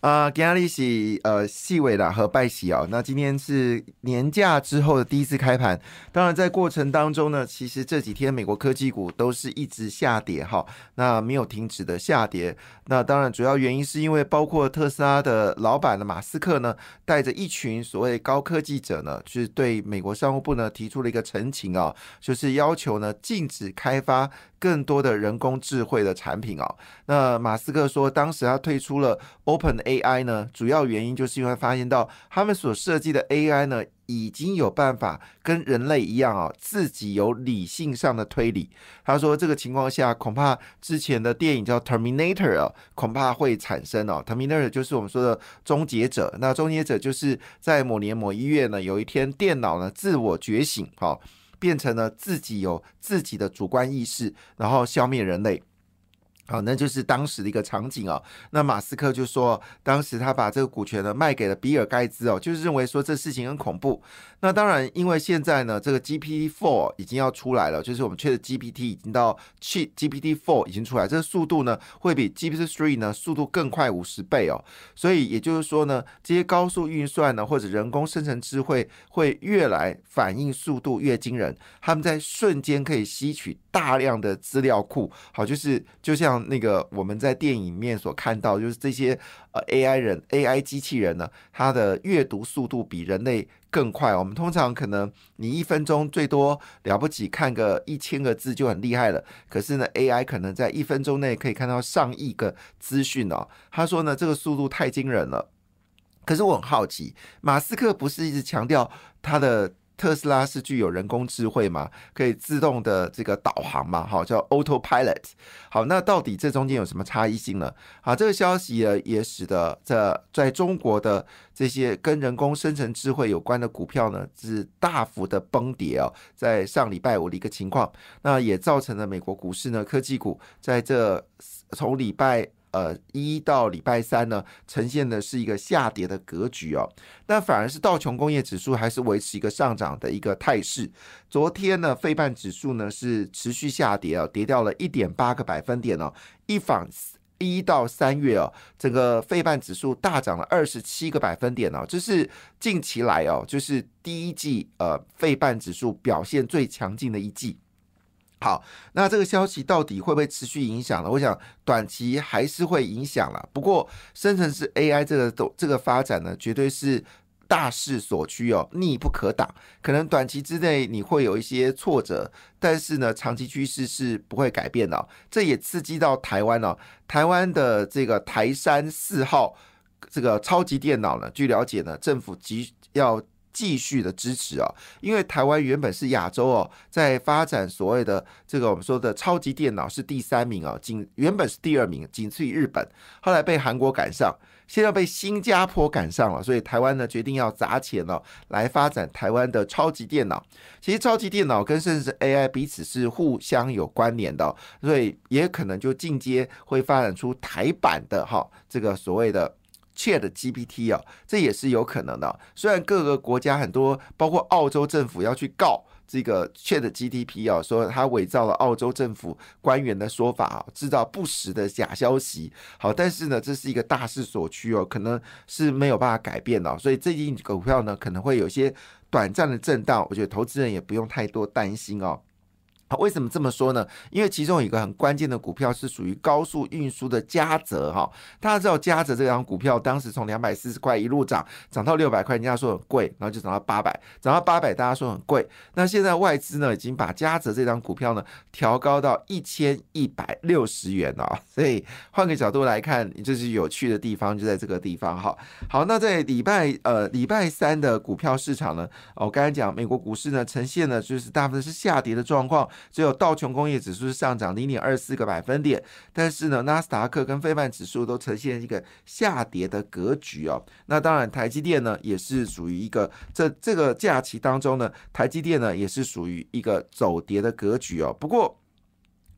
啊，今天是呃细尾啦和拜喜哦。那今天是年假之后的第一次开盘，当然在过程当中呢，其实这几天美国科技股都是一直下跌哈，那没有停止的下跌。那当然主要原因是因为包括特斯拉的老板的马斯克呢，带着一群所谓高科技者呢，是对美国商务部呢提出了一个陈情啊，就是要求呢禁止开发。更多的人工智慧的产品哦，那马斯克说，当时他推出了 Open AI 呢，主要原因就是因为发现到他们所设计的 AI 呢，已经有办法跟人类一样啊，自己有理性上的推理。他说，这个情况下，恐怕之前的电影叫 Terminator 啊，恐怕会产生哦，Terminator 就是我们说的终结者。那终结者就是在某年某一月呢，有一天电脑呢自我觉醒，哈。变成了自己有自己的主观意识，然后消灭人类。好，那就是当时的一个场景哦。那马斯克就说，当时他把这个股权呢卖给了比尔盖茨哦，就是认为说这事情很恐怖。那当然，因为现在呢，这个 GPT Four 已经要出来了，就是我们缺的 GPT 已经到去 GPT Four 已经出来，这个速度呢会比 GPT Three 呢速度更快五十倍哦。所以也就是说呢，这些高速运算呢或者人工生成智慧会越来反应速度越惊人，他们在瞬间可以吸取大量的资料库。好，就是就像。那个我们在电影面所看到，就是这些呃 AI 人 AI 机器人呢，它的阅读速度比人类更快。我们通常可能你一分钟最多了不起看个一千个字就很厉害了，可是呢 AI 可能在一分钟内可以看到上亿个资讯哦。他说呢这个速度太惊人了。可是我很好奇，马斯克不是一直强调他的。特斯拉是具有人工智慧嘛，可以自动的这个导航嘛，好叫 Autopilot。好，那到底这中间有什么差异性呢？好，这个消息呢也使得这在中国的这些跟人工生成智慧有关的股票呢是大幅的崩跌哦，在上礼拜五的一个情况，那也造成了美国股市呢科技股在这从礼拜。呃，一到礼拜三呢，呈现的是一个下跌的格局哦。那反而是道琼工业指数还是维持一个上涨的一个态势。昨天呢，费半指数呢是持续下跌啊，跌掉了一点八个百分点哦。一访一到三月哦，整个费半指数大涨了二十七个百分点哦，这是近期来哦，就是第一季呃费半指数表现最强劲的一季。好，那这个消息到底会不会持续影响呢？我想短期还是会影响了。不过，生成式 AI 这个都这个发展呢，绝对是大势所趋哦，逆不可挡。可能短期之内你会有一些挫折，但是呢，长期趋势是不会改变的。这也刺激到台湾哦，台湾的这个台山四号这个超级电脑呢，据了解呢，政府急要。继续的支持啊，因为台湾原本是亚洲哦，在发展所谓的这个我们说的超级电脑是第三名啊，仅原本是第二名，仅次于日本，后来被韩国赶上，现在被新加坡赶上了，所以台湾呢决定要砸钱哦，来发展台湾的超级电脑。其实超级电脑跟甚至 AI 彼此是互相有关联的，所以也可能就进阶会发展出台版的哈这个所谓的。Chat GPT 啊，这也是有可能的。虽然各个国家很多，包括澳洲政府要去告这个 Chat GPT 啊，说他伪造了澳洲政府官员的说法啊，制造不实的假消息。好，但是呢，这是一个大势所趋哦，可能是没有办法改变的。所以最近股票呢，可能会有些短暂的震荡。我觉得投资人也不用太多担心哦。好，为什么这么说呢？因为其中有一个很关键的股票是属于高速运输的嘉泽哈。大家知道嘉泽这张股票当时从两百四十块一路涨涨到六百块，人家说很贵，然后就涨到八百，涨到八百，大家说很贵。那现在外资呢已经把嘉泽这张股票呢调高到一千一百六十元了。所以换个角度来看，就是有趣的地方就在这个地方哈。好，那在礼拜呃礼拜三的股票市场呢，我刚才讲美国股市呢呈现的就是大部分是下跌的状况。只有道琼工业指数是上涨零点二四个百分点，但是呢，纳斯达克跟非半指数都呈现一个下跌的格局哦。那当然，台积电呢也是属于一个这这个假期当中呢，台积电呢也是属于一个走跌的格局哦。不过，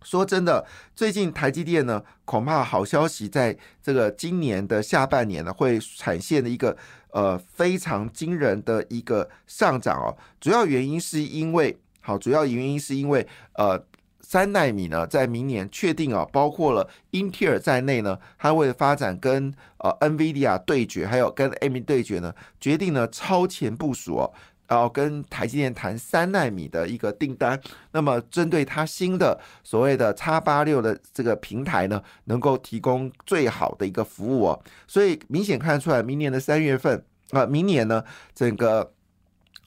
说真的，最近台积电呢，恐怕好消息在这个今年的下半年呢，会产现的一个呃非常惊人的一个上涨哦。主要原因是因为，好，主要原因是因为呃三纳米呢，在明年确定啊，包括了英特尔在内呢，它为了发展跟呃 NVIDIA 对决，还有跟 AMD 对决呢，决定呢超前部署哦。然后跟台积电谈三纳米的一个订单，那么针对它新的所谓的叉八六的这个平台呢，能够提供最好的一个服务哦，所以明显看出来，明年的三月份啊，明年呢整个。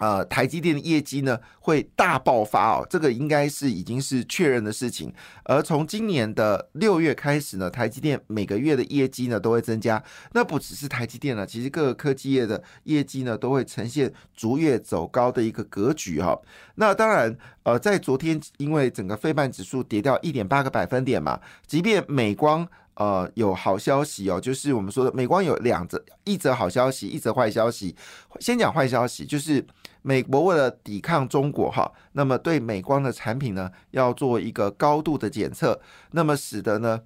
呃，台积电的业绩呢会大爆发哦，这个应该是已经是确认的事情。而从今年的六月开始呢，台积电每个月的业绩呢都会增加。那不只是台积电呢，其实各个科技业的业绩呢都会呈现逐月走高的一个格局哈。那当然，呃，在昨天因为整个费半指数跌掉一点八个百分点嘛，即便美光。呃，有好消息哦，就是我们说的美光有两则，一则好消息，一则坏消息。先讲坏消息，就是美国为了抵抗中国哈，那么对美光的产品呢，要做一个高度的检测，那么使得呢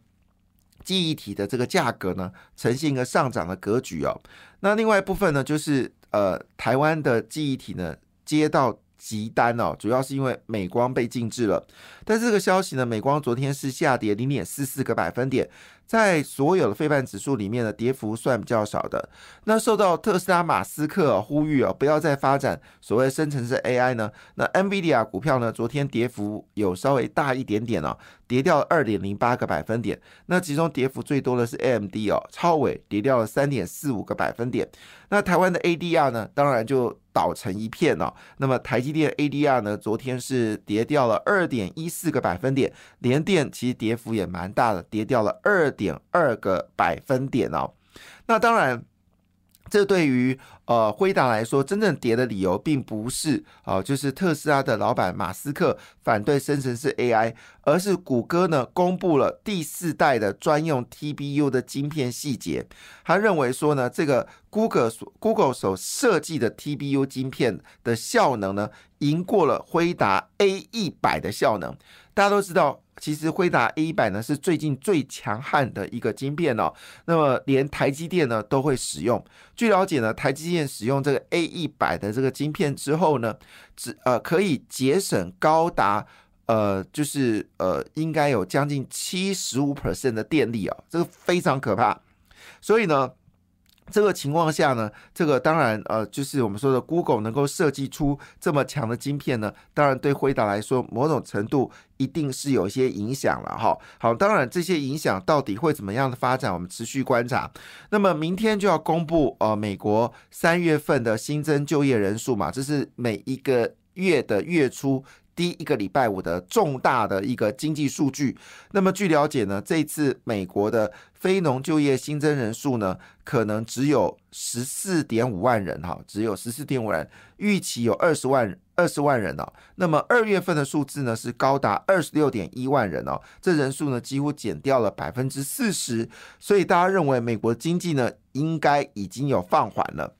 记忆体的这个价格呢呈现一个上涨的格局哦。那另外一部分呢，就是呃台湾的记忆体呢接到。急单哦，主要是因为美光被禁制了。但这个消息呢，美光昨天是下跌零点四四个百分点，在所有的非半指数里面的跌幅算比较少的。那受到特斯拉马斯克呼吁啊，不要再发展所谓生成式 AI 呢，那 NVIDIA 股票呢，昨天跌幅有稍微大一点点哦，跌掉二点零八个百分点。那其中跌幅最多的是 AMD 哦，超伟跌掉了三点四五个百分点。那台湾的 ADR 呢，当然就。倒成一片哦。那么台积电 ADR 呢？昨天是跌掉了二点一四个百分点，联电其实跌幅也蛮大的，跌掉了二点二个百分点哦。那当然。这对于呃辉达来说，真正跌的理由并不是啊，就是特斯拉的老板马斯克反对生成式 AI，而是谷歌呢公布了第四代的专用 TBU 的晶片细节。他认为说呢，这个 Google Google 所设计的 TBU 晶片的效能呢，赢过了辉达 A 一百的效能。大家都知道。其实辉达 A 一百呢是最近最强悍的一个晶片哦，那么连台积电呢都会使用。据了解呢，台积便使用这个 A 一百的这个晶片之后呢，只呃可以节省高达呃就是呃应该有将近七十五 percent 的电力哦，这个非常可怕。所以呢。这个情况下呢，这个当然呃，就是我们说的 Google 能够设计出这么强的晶片呢，当然对辉达来说，某种程度一定是有一些影响了哈。好，当然这些影响到底会怎么样的发展，我们持续观察。那么明天就要公布呃美国三月份的新增就业人数嘛，这是每一个月的月初。第一个礼拜五的重大的一个经济数据，那么据了解呢，这次美国的非农就业新增人数呢，可能只有十四点五万人哈，只有十四点五万人，预期有二十万二十万人哦。那么二月份的数字呢是高达二十六点一万人哦，这人数呢几乎减掉了百分之四十，所以大家认为美国经济呢应该已经有放缓了。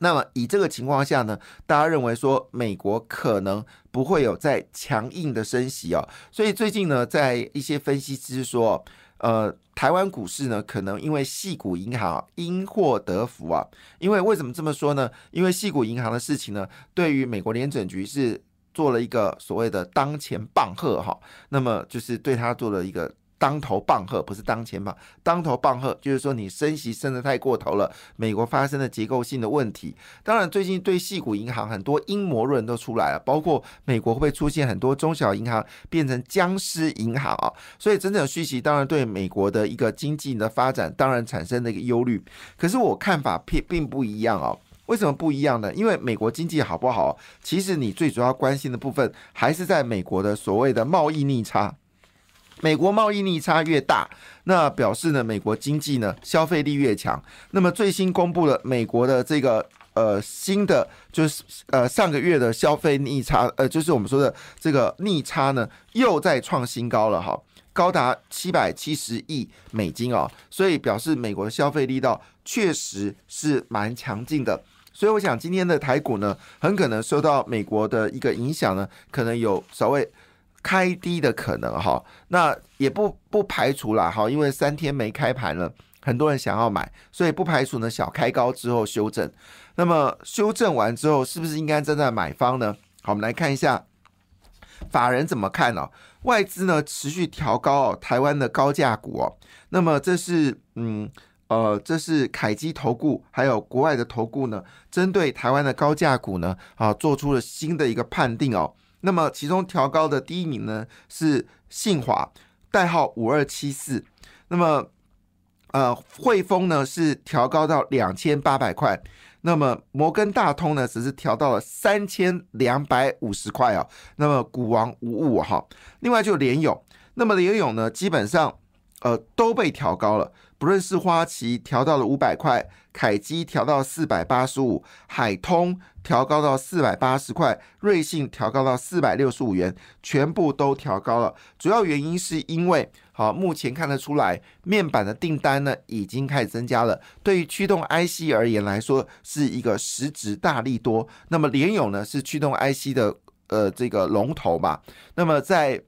那么以这个情况下呢，大家认为说美国可能不会有再强硬的升息哦，所以最近呢，在一些分析师说，呃，台湾股市呢可能因为系股银行因祸得福啊，因为为什么这么说呢？因为系股银行的事情呢，对于美国联准局是做了一个所谓的当前棒喝哈，那么就是对他做了一个。当头棒喝不是当前嘛？当头棒喝就是说你升息升得太过头了，美国发生了结构性的问题。当然，最近对细股银行很多阴谋论都出来了，包括美国会不会出现很多中小银行变成僵尸银行啊？所以，真正的续息当然对美国的一个经济的发展当然产生了一个忧虑。可是我看法并并不一样哦。为什么不一样呢？因为美国经济好不好，其实你最主要关心的部分还是在美国的所谓的贸易逆差。美国贸易逆差越大，那表示呢，美国经济呢消费力越强。那么最新公布了美国的这个呃新的就是呃上个月的消费逆差，呃就是我们说的这个逆差呢又在创新高了哈，高达七百七十亿美金哦，所以表示美国的消费力道确实是蛮强劲的。所以我想今天的台股呢，很可能受到美国的一个影响呢，可能有稍微。开低的可能哈。那也不不排除啦哈，因为三天没开盘了，很多人想要买，所以不排除呢小开高之后修正。那么修正完之后，是不是应该站在买方呢？好，我们来看一下法人怎么看呢？外资呢持续调高哦，台湾的高价股哦。那么这是嗯。呃，这是凯基投顾，还有国外的投顾呢，针对台湾的高价股呢，啊，做出了新的一个判定哦。那么其中调高的第一名呢是信华，代号五二七四。那么呃，汇丰呢是调高到两千八百块。那么摩根大通呢只是调到了三千两百五十块哦。那么股王五五哈。另外就联勇，那么联勇呢基本上呃都被调高了。不论是花旗调到了五百块，凯基调到四百八十五，海通调高到四百八十块，瑞信调高到四百六十五元，全部都调高了。主要原因是因为，好，目前看得出来，面板的订单呢已经开始增加了。对于驱动 IC 而言来说，是一个实质大力多。那么联友呢是驱动 IC 的呃这个龙头嘛？那么在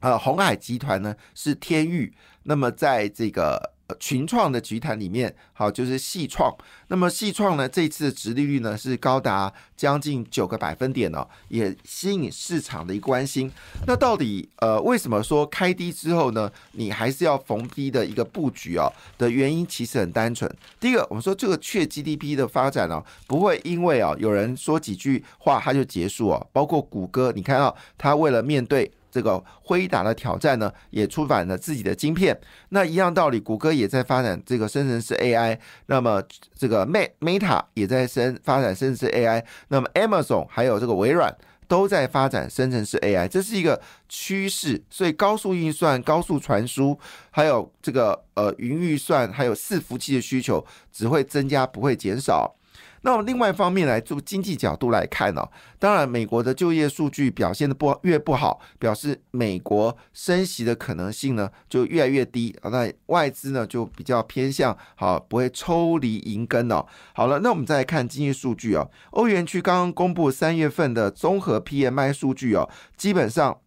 呃红海集团呢是天域，那么在这个。群创的集团里面，好就是细创。那么细创呢，这次的殖利率呢是高达将近九个百分点哦，也吸引市场的一个关心。那到底呃为什么说开低之后呢，你还是要逢低的一个布局哦？的原因其实很单纯。第一个，我们说这个确 GDP 的发展哦，不会因为啊有人说几句话它就结束哦。包括谷歌，你看到它为了面对。这个辉达的挑战呢，也出版了自己的晶片。那一样道理，谷歌也在发展这个生成式 AI。那么这个 Meta 也在生发展生成式 AI。那么 Amazon 还有这个微软都在发展生成式 AI，这是一个趋势。所以高速运算、高速传输，还有这个呃云预算，还有伺服器的需求只会增加，不会减少。那么另外一方面来做经济角度来看呢，当然美国的就业数据表现的不越不好，表示美国升息的可能性呢就越来越低啊。那外资呢就比较偏向好，不会抽离银根哦。好了，那我们再来看经济数据哦。欧元区刚刚公布三月份的综合 PMI 数据哦，基本上。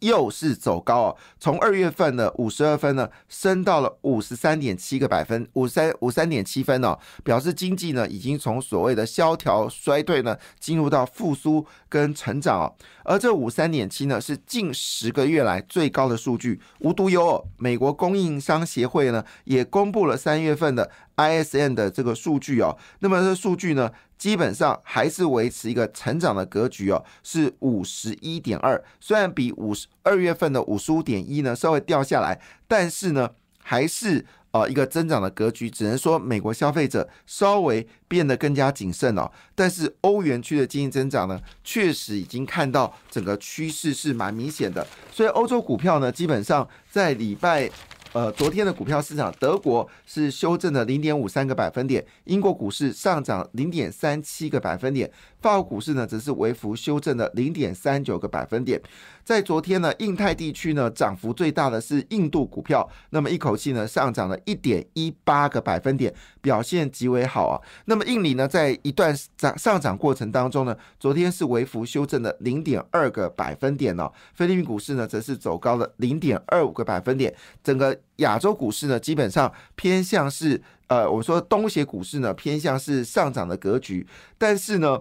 又是走高哦，从二月份的五十二分呢，升到了五十三点七个百分，五三五三点七分哦，表示经济呢已经从所谓的萧条衰退呢，进入到复苏跟成长哦。而这五三点七呢，是近十个月来最高的数据。无独有偶，美国供应商协会呢也公布了三月份的 ISM 的这个数据哦。那么这数据呢？基本上还是维持一个成长的格局哦，是五十一点二，虽然比五十二月份的五十五点一呢稍微掉下来，但是呢还是呃一个增长的格局。只能说美国消费者稍微变得更加谨慎哦，但是欧元区的经济增长呢，确实已经看到整个趋势是蛮明显的，所以欧洲股票呢，基本上在礼拜。呃，昨天的股票市场，德国是修正了零点五三个百分点，英国股市上涨零点三七个百分点，法国股市呢则是微幅修正了零点三九个百分点。在昨天呢，印太地区呢涨幅最大的是印度股票，那么一口气呢上涨了一点一八个百分点，表现极为好啊。那么印尼呢，在一段涨上涨过程当中呢，昨天是微幅修正了零点二个百分点哦。菲律宾股市呢则是走高了零点二五个百分点，整个。亚洲股市呢，基本上偏向是呃，我们说东协股市呢偏向是上涨的格局，但是呢，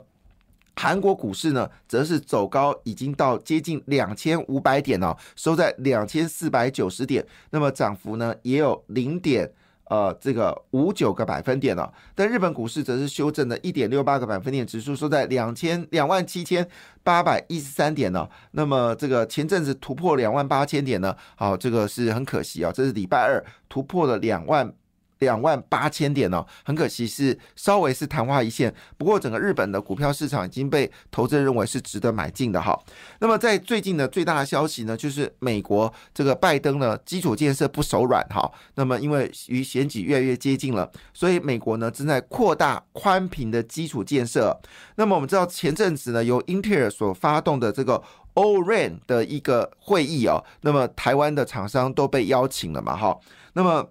韩国股市呢则是走高，已经到接近两千五百点了，收在两千四百九十点，那么涨幅呢也有零点。呃，这个五九个百分点了，但日本股市则是修正的一点六八个百分点，指数收在两千两万七千八百一十三点呢。那么这个前阵子突破两万八千点呢，好，这个是很可惜啊，这是礼拜二突破了两万。两万八千点哦，很可惜是稍微是昙花一现。不过整个日本的股票市场已经被投资人认为是值得买进的哈。那么在最近的最大的消息呢，就是美国这个拜登呢基础建设不手软哈。那么因为与选举越来越接近了，所以美国呢正在扩大宽频的基础建设。那么我们知道前阵子呢由英特尔所发动的这个 O-RAN 的一个会议哦，那么台湾的厂商都被邀请了嘛哈。那么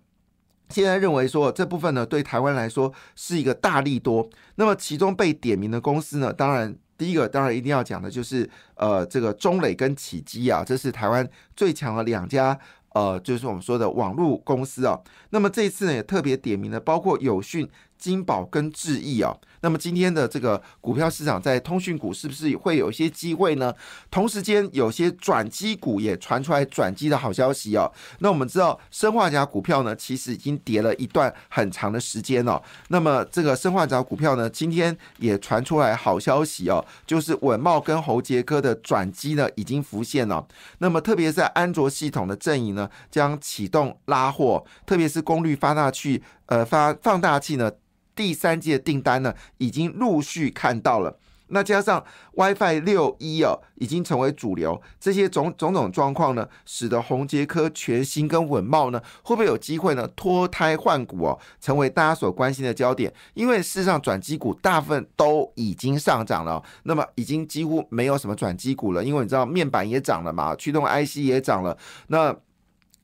现在认为说这部分呢，对台湾来说是一个大利多。那么其中被点名的公司呢，当然第一个当然一定要讲的就是呃这个中磊跟启基啊，这是台湾最强的两家。呃，就是我们说的网络公司啊，那么这一次呢，也特别点名了，包括友讯。金宝跟智毅啊，那么今天的这个股票市场在通讯股是不是会有一些机会呢？同时间有些转机股也传出来转机的好消息哦。那我们知道生化甲股票呢，其实已经跌了一段很长的时间了。那么这个生化甲股票呢，今天也传出来好消息哦，就是稳茂跟侯杰科的转机呢已经浮现了。那么特别在安卓系统的阵营呢，将启动拉货，特别是功率放大器呃发放大器呢。第三季的订单呢，已经陆续看到了。那加上 WiFi 六一哦，已经成为主流。这些种种种状况呢，使得宏杰科全新跟稳茂呢，会不会有机会呢脱胎换骨哦，成为大家所关心的焦点？因为事实上转机股大部分都已经上涨了，那么已经几乎没有什么转机股了。因为你知道面板也涨了嘛，驱动 IC 也涨了，那。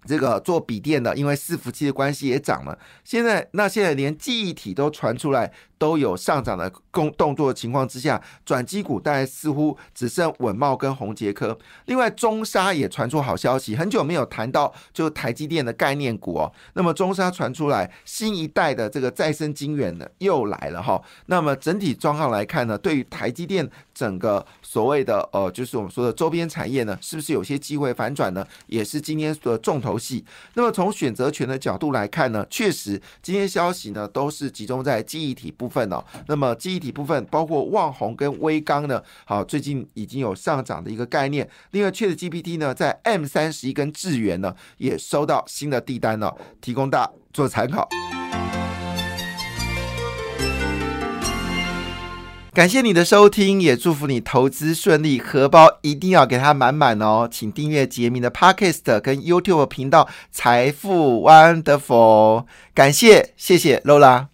这个做笔电的，因为伺服器的关系也涨了。现在那现在连记忆体都传出来。都有上涨的动动作的情况之下，转机股大概似乎只剩稳茂跟宏杰科。另外，中沙也传出好消息，很久没有谈到就台积电的概念股哦。那么中沙传出来新一代的这个再生晶圆呢又来了哈。那么整体状况来看呢，对于台积电整个所谓的呃，就是我们说的周边产业呢，是不是有些机会反转呢？也是今天的重头戏。那么从选择权的角度来看呢，确实今天消息呢都是集中在记忆体部分。份哦，那么记忆体部分包括旺宏跟微刚呢，好，最近已经有上涨的一个概念。另外，确的 GPT 呢，在 M 三十一跟智源呢，也收到新的订单了，提供大做参考。感谢你的收听，也祝福你投资顺利，荷包一定要给它满满哦。请订阅杰明的 Podcast 跟 YouTube 频道财富 Wonderful，感谢，谢谢 Lola。